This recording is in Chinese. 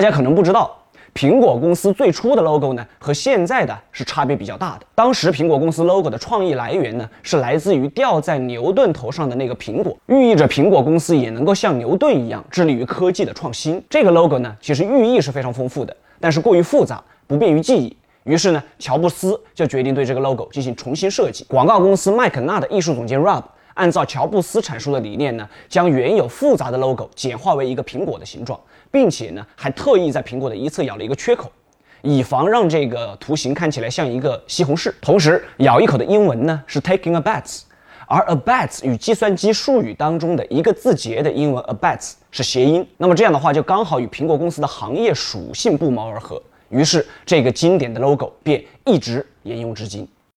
大家可能不知道。苹果公司最初的 logo 呢，和现在的是差别比较大的。当时苹果公司 logo 的创意来源呢，是来自于吊在牛顿头上的那个苹果，寓意着苹果公司也能够像牛顿一样致力于科技的创新。这个 logo 呢，其实寓意是非常丰富的，但是过于复杂，不便于记忆。于是呢，乔布斯就决定对这个 logo 进行重新设计。广告公司麦肯纳的艺术总监 Rob 按照乔布斯阐述的理念呢，将原有复杂的 logo 简化为一个苹果的形状。并且呢，还特意在苹果的一侧咬了一个缺口，以防让这个图形看起来像一个西红柿。同时，咬一口的英文呢是 taking a bet，而 a bet 与计算机术语当中的一个字节的英文 a bet 是谐音。那么这样的话，就刚好与苹果公司的行业属性不谋而合。于是，这个经典的 logo 便一直沿用至今。